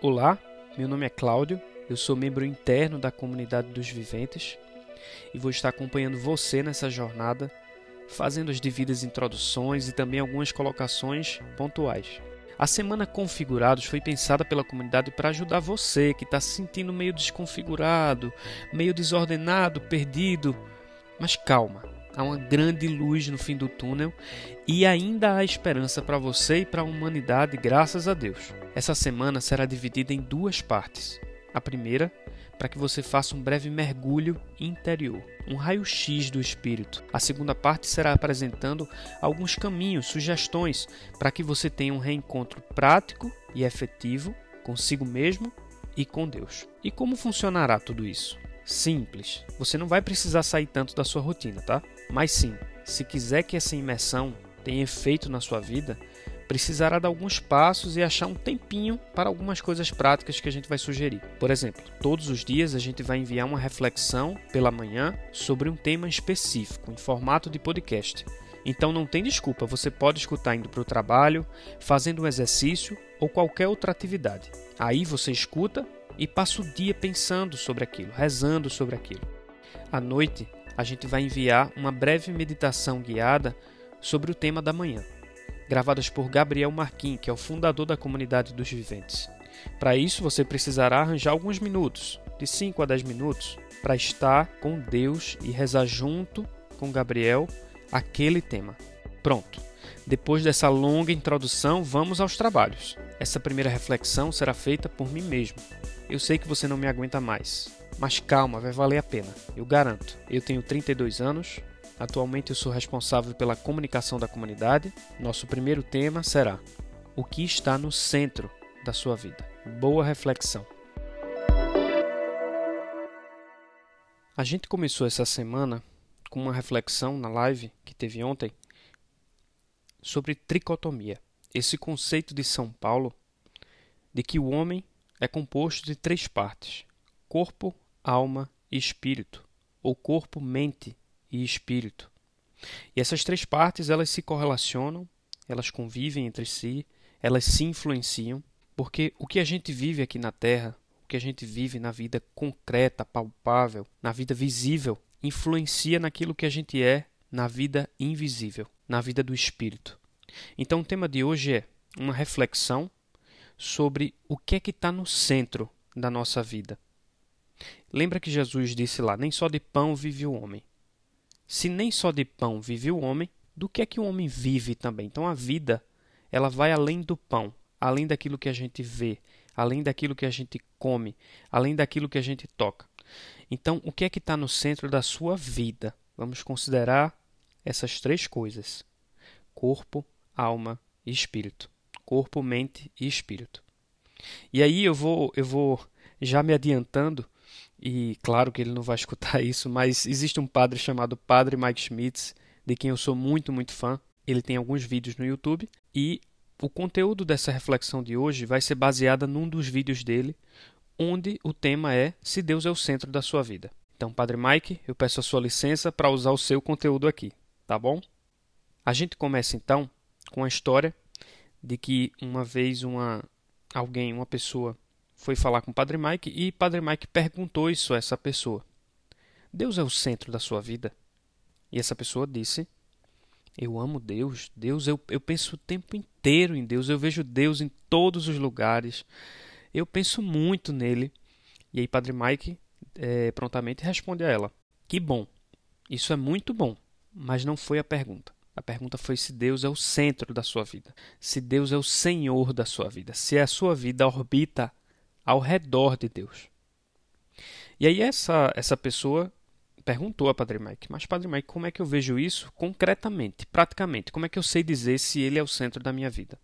Olá, meu nome é Cláudio, eu sou membro interno da comunidade dos viventes e vou estar acompanhando você nessa jornada, fazendo as devidas introduções e também algumas colocações pontuais. A semana Configurados foi pensada pela comunidade para ajudar você que está se sentindo meio desconfigurado, meio desordenado, perdido. Mas calma, há uma grande luz no fim do túnel e ainda há esperança para você e para a humanidade, graças a Deus. Essa semana será dividida em duas partes. A primeira, para que você faça um breve mergulho interior, um raio-x do espírito. A segunda parte será apresentando alguns caminhos, sugestões para que você tenha um reencontro prático e efetivo consigo mesmo e com Deus. E como funcionará tudo isso? Simples. Você não vai precisar sair tanto da sua rotina, tá? Mas sim, se quiser que essa imersão tenha efeito na sua vida, precisará dar alguns passos e achar um tempinho para algumas coisas práticas que a gente vai sugerir. Por exemplo, todos os dias a gente vai enviar uma reflexão pela manhã sobre um tema específico, em formato de podcast. Então não tem desculpa, você pode escutar indo para o trabalho, fazendo um exercício ou qualquer outra atividade. Aí você escuta e passa o dia pensando sobre aquilo, rezando sobre aquilo. À noite, a gente vai enviar uma breve meditação guiada sobre o tema da manhã, gravadas por Gabriel Marquim, que é o fundador da comunidade dos viventes. Para isso, você precisará arranjar alguns minutos, de 5 a 10 minutos, para estar com Deus e rezar junto com Gabriel aquele tema. Pronto. Depois dessa longa introdução, vamos aos trabalhos. Essa primeira reflexão será feita por mim mesmo. Eu sei que você não me aguenta mais, mas calma, vai valer a pena, eu garanto. Eu tenho 32 anos, atualmente eu sou responsável pela comunicação da comunidade. Nosso primeiro tema será: O que está no centro da sua vida? Boa reflexão. A gente começou essa semana com uma reflexão na live que teve ontem sobre tricotomia. Esse conceito de São Paulo de que o homem é composto de três partes: corpo, alma e espírito, ou corpo, mente e espírito. E essas três partes elas se correlacionam, elas convivem entre si, elas se influenciam, porque o que a gente vive aqui na Terra, o que a gente vive na vida concreta, palpável, na vida visível, influencia naquilo que a gente é na vida invisível, na vida do espírito. Então o tema de hoje é uma reflexão sobre o que é que está no centro da nossa vida. Lembra que Jesus disse lá: nem só de pão vive o homem. Se nem só de pão vive o homem, do que é que o homem vive também? Então a vida, ela vai além do pão, além daquilo que a gente vê, além daquilo que a gente come, além daquilo que a gente toca. Então, o que é que está no centro da sua vida? Vamos considerar essas três coisas: corpo, alma e espírito. Corpo, mente e espírito. E aí eu vou, eu vou já me adiantando e claro que ele não vai escutar isso, mas existe um padre chamado Padre Mike Schmitz, de quem eu sou muito, muito fã. Ele tem alguns vídeos no YouTube e o conteúdo dessa reflexão de hoje vai ser baseada num dos vídeos dele, onde o tema é se Deus é o centro da sua vida. Então, Padre Mike, eu peço a sua licença para usar o seu conteúdo aqui, tá bom? A gente começa então com a história de que uma vez uma alguém, uma pessoa foi falar com o Padre Mike e Padre Mike perguntou isso a essa pessoa: Deus é o centro da sua vida? E essa pessoa disse: Eu amo Deus. Deus, eu, eu penso o tempo inteiro em Deus. Eu vejo Deus em todos os lugares. Eu penso muito nele. E aí, Padre Mike é, prontamente responde a ela: Que bom. Isso é muito bom. Mas não foi a pergunta. A pergunta foi se Deus é o centro da sua vida, se Deus é o Senhor da sua vida, se a sua vida orbita ao redor de Deus. E aí essa, essa pessoa perguntou a Padre Mike, mas Padre Mike, como é que eu vejo isso concretamente, praticamente? Como é que eu sei dizer se ele é o centro da minha vida?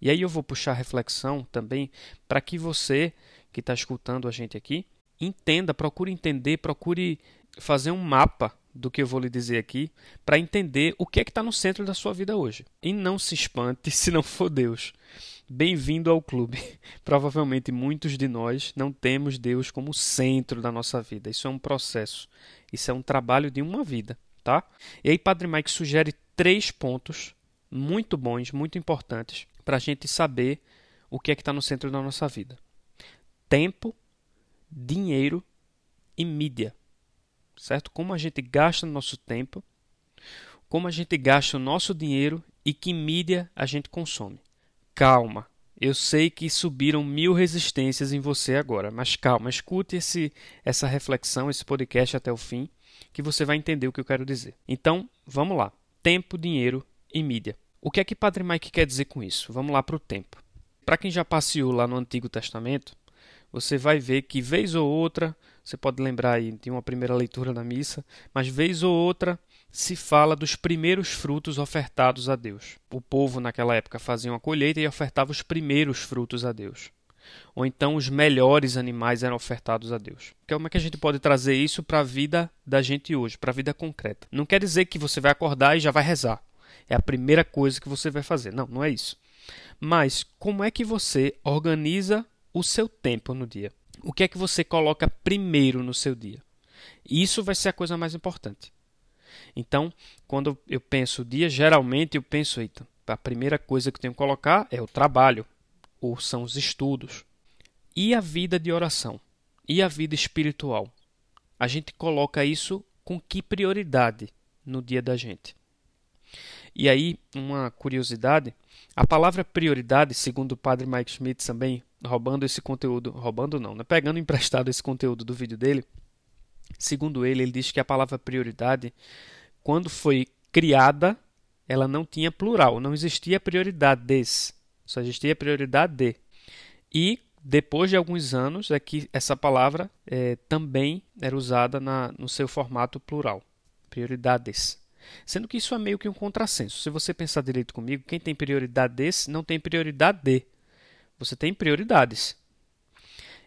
E aí eu vou puxar a reflexão também para que você que está escutando a gente aqui entenda, procure entender, procure fazer um mapa do que eu vou lhe dizer aqui para entender o que é que está no centro da sua vida hoje. E não se espante se não for Deus. Bem-vindo ao clube. Provavelmente muitos de nós não temos Deus como centro da nossa vida. Isso é um processo. Isso é um trabalho de uma vida, tá? E aí Padre Mike sugere três pontos muito bons, muito importantes para a gente saber o que é que está no centro da nossa vida. tempo, dinheiro e mídia. Certo? Como a gente gasta nosso tempo, como a gente gasta o nosso dinheiro e que mídia a gente consome. Calma, eu sei que subiram mil resistências em você agora, mas calma, escute esse, essa reflexão, esse podcast até o fim, que você vai entender o que eu quero dizer. Então, vamos lá. Tempo, dinheiro e mídia. O que é que Padre Mike quer dizer com isso? Vamos lá para o tempo. Para quem já passeou lá no Antigo Testamento, você vai ver que vez ou outra, você pode lembrar aí de uma primeira leitura na missa, mas vez ou outra se fala dos primeiros frutos ofertados a Deus. O povo naquela época fazia uma colheita e ofertava os primeiros frutos a Deus. Ou então os melhores animais eram ofertados a Deus. Como é que a gente pode trazer isso para a vida da gente hoje, para a vida concreta? Não quer dizer que você vai acordar e já vai rezar. É a primeira coisa que você vai fazer. Não, não é isso. Mas como é que você organiza o seu tempo no dia? O que é que você coloca primeiro no seu dia? Isso vai ser a coisa mais importante. Então, quando eu penso dia, geralmente eu penso, eita, a primeira coisa que eu tenho que colocar é o trabalho, ou são os estudos. E a vida de oração? E a vida espiritual? A gente coloca isso com que prioridade no dia da gente? E aí, uma curiosidade, a palavra prioridade, segundo o padre Mike Schmidt também, roubando esse conteúdo, roubando não, né? pegando emprestado esse conteúdo do vídeo dele, segundo ele, ele diz que a palavra prioridade, quando foi criada, ela não tinha plural, não existia prioridades, só existia prioridade de. E depois de alguns anos é que essa palavra é, também era usada na, no seu formato plural, prioridades. Sendo que isso é meio que um contrassenso. Se você pensar direito comigo, quem tem prioridade desse não tem prioridade de. Você tem prioridades.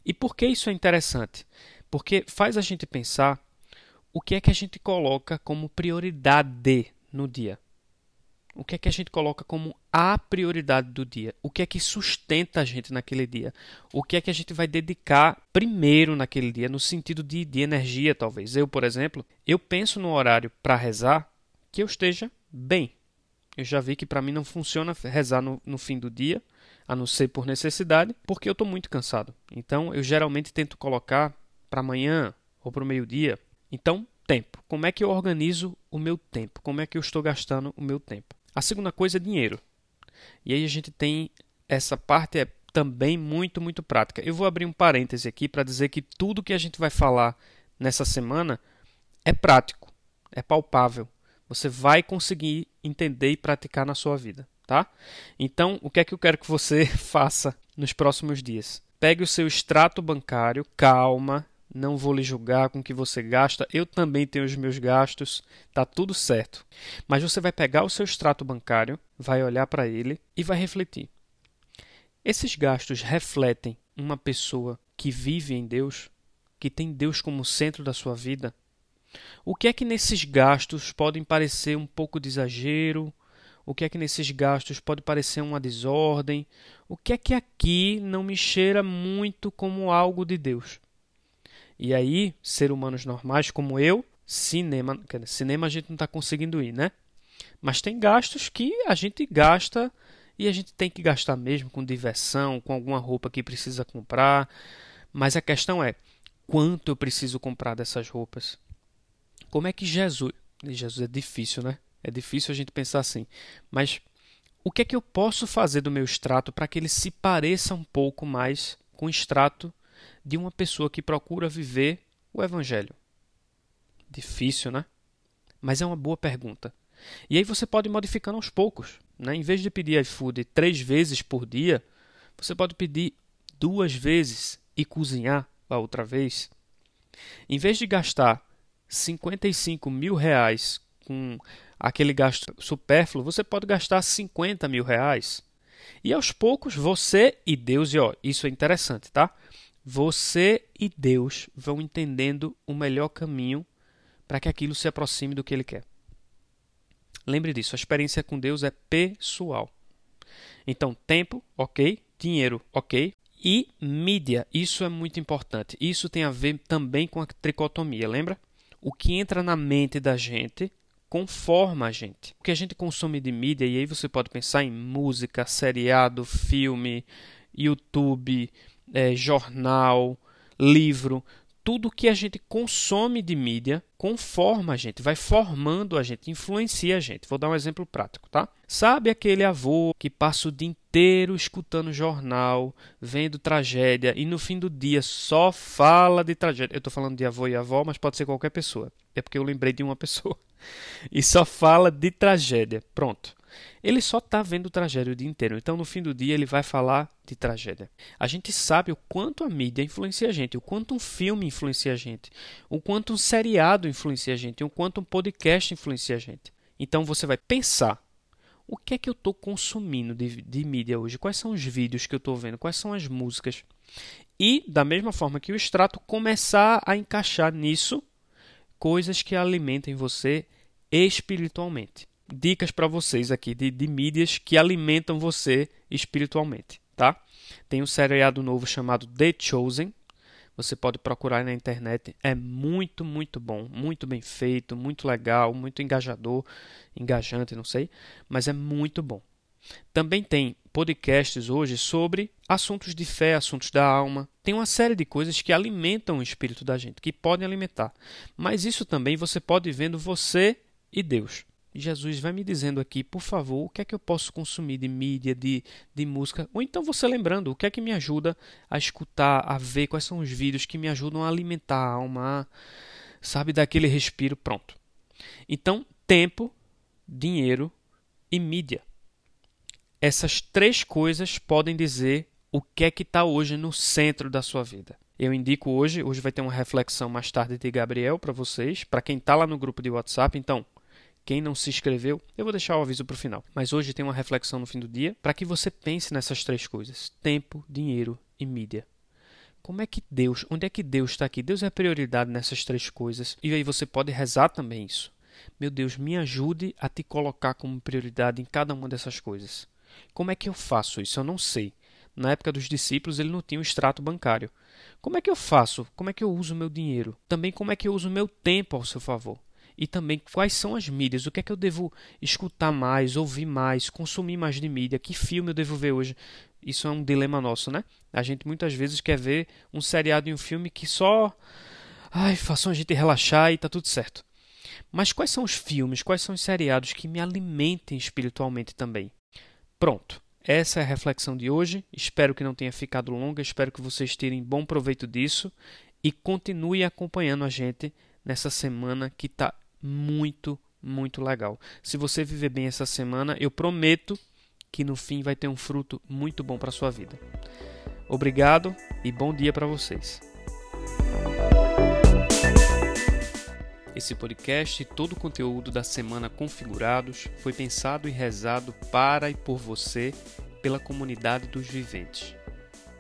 E por que isso é interessante? Porque faz a gente pensar o que é que a gente coloca como prioridade no dia. O que é que a gente coloca como a prioridade do dia? O que é que sustenta a gente naquele dia? O que é que a gente vai dedicar primeiro naquele dia, no sentido de, de energia, talvez? Eu, por exemplo, eu penso no horário para rezar que eu esteja bem. Eu já vi que para mim não funciona rezar no, no fim do dia, a não ser por necessidade, porque eu estou muito cansado. Então eu geralmente tento colocar para amanhã ou para o meio-dia. Então, tempo. Como é que eu organizo o meu tempo? Como é que eu estou gastando o meu tempo? A segunda coisa é dinheiro. E aí a gente tem essa parte é também muito, muito prática. Eu vou abrir um parêntese aqui para dizer que tudo que a gente vai falar nessa semana é prático, é palpável você vai conseguir entender e praticar na sua vida, tá? Então, o que é que eu quero que você faça nos próximos dias? Pegue o seu extrato bancário, calma, não vou lhe julgar com o que você gasta, eu também tenho os meus gastos, tá tudo certo. Mas você vai pegar o seu extrato bancário, vai olhar para ele e vai refletir. Esses gastos refletem uma pessoa que vive em Deus, que tem Deus como centro da sua vida? O que é que nesses gastos podem parecer um pouco de exagero? O que é que nesses gastos pode parecer uma desordem? O que é que aqui não me cheira muito como algo de Deus? E aí, ser humanos normais como eu, cinema, cinema a gente não está conseguindo ir, né? Mas tem gastos que a gente gasta e a gente tem que gastar mesmo com diversão, com alguma roupa que precisa comprar. Mas a questão é, quanto eu preciso comprar dessas roupas? Como é que Jesus. Jesus é difícil, né? É difícil a gente pensar assim. Mas o que é que eu posso fazer do meu extrato para que ele se pareça um pouco mais com o extrato de uma pessoa que procura viver o Evangelho? Difícil, né? Mas é uma boa pergunta. E aí você pode ir modificando aos poucos. Né? Em vez de pedir iFood três vezes por dia, você pode pedir duas vezes e cozinhar a outra vez. Em vez de gastar 55 mil reais com aquele gasto supérfluo, você pode gastar 50 mil reais. E aos poucos você e Deus, e ó, isso é interessante, tá? Você e Deus vão entendendo o melhor caminho para que aquilo se aproxime do que Ele quer. Lembre disso, a experiência com Deus é pessoal. Então, tempo, ok. Dinheiro, ok. E mídia, isso é muito importante. Isso tem a ver também com a tricotomia, lembra? O que entra na mente da gente conforma a gente. O que a gente consome de mídia, e aí você pode pensar em música, seriado, filme, YouTube, é, jornal, livro, tudo que a gente consome de mídia conforma a gente, vai formando a gente, influencia a gente. Vou dar um exemplo prático, tá? Sabe aquele avô que passa o dia inteiro escutando jornal, vendo tragédia e no fim do dia só fala de tragédia? Eu estou falando de avô e avó, mas pode ser qualquer pessoa. É porque eu lembrei de uma pessoa. E só fala de tragédia. Pronto. Ele só está vendo tragédia o dia inteiro. Então, no fim do dia, ele vai falar de tragédia. A gente sabe o quanto a mídia influencia a gente, o quanto um filme influencia a gente, o quanto um seriado influencia a gente, o quanto um podcast influencia a gente. Então, você vai pensar o que é que eu estou consumindo de, de, mídia hoje? Quais são os vídeos que eu estou vendo? Quais são as músicas? E, da mesma forma que o extrato, começar a encaixar nisso coisas que alimentem você espiritualmente dicas para vocês aqui de, de mídias que alimentam você espiritualmente, tá? Tem um seriado novo chamado The Chosen. Você pode procurar na internet. É muito, muito bom, muito bem feito, muito legal, muito engajador, engajante, não sei, mas é muito bom. Também tem podcasts hoje sobre assuntos de fé, assuntos da alma. Tem uma série de coisas que alimentam o espírito da gente, que podem alimentar. Mas isso também você pode ir vendo você e Deus. Jesus vai me dizendo aqui, por favor, o que é que eu posso consumir de mídia, de, de música, ou então você lembrando, o que é que me ajuda a escutar, a ver quais são os vídeos que me ajudam a alimentar a alma, sabe, daquele respiro pronto. Então, tempo, dinheiro e mídia. Essas três coisas podem dizer o que é que está hoje no centro da sua vida. Eu indico hoje, hoje vai ter uma reflexão mais tarde de Gabriel para vocês, para quem está lá no grupo de WhatsApp. Então, quem não se inscreveu, eu vou deixar o aviso para o final. Mas hoje tem uma reflexão no fim do dia para que você pense nessas três coisas: tempo, dinheiro e mídia. Como é que Deus, onde é que Deus está aqui? Deus é a prioridade nessas três coisas. E aí você pode rezar também isso. Meu Deus, me ajude a te colocar como prioridade em cada uma dessas coisas. Como é que eu faço isso? Eu não sei. Na época dos discípulos, ele não tinha o extrato bancário. Como é que eu faço? Como é que eu uso o meu dinheiro? Também como é que eu uso o meu tempo ao seu favor? E também quais são as mídias, o que é que eu devo escutar mais, ouvir mais, consumir mais de mídia, que filme eu devo ver hoje. Isso é um dilema nosso, né? A gente muitas vezes quer ver um seriado e um filme que só ai, façam a gente relaxar e tá tudo certo. Mas quais são os filmes, quais são os seriados que me alimentem espiritualmente também? Pronto. Essa é a reflexão de hoje. Espero que não tenha ficado longa, espero que vocês tirem bom proveito disso e continue acompanhando a gente nessa semana que está muito, muito legal. Se você viver bem essa semana, eu prometo que no fim vai ter um fruto muito bom para sua vida. Obrigado e bom dia para vocês. Esse podcast e todo o conteúdo da semana configurados foi pensado e rezado para e por você pela comunidade dos viventes.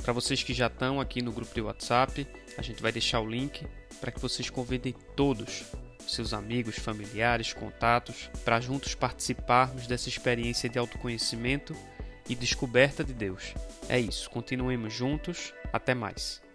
Para vocês que já estão aqui no grupo de WhatsApp, a gente vai deixar o link para que vocês convidem todos seus amigos, familiares, contatos, para juntos participarmos dessa experiência de autoconhecimento e descoberta de Deus. É isso, continuemos juntos, até mais.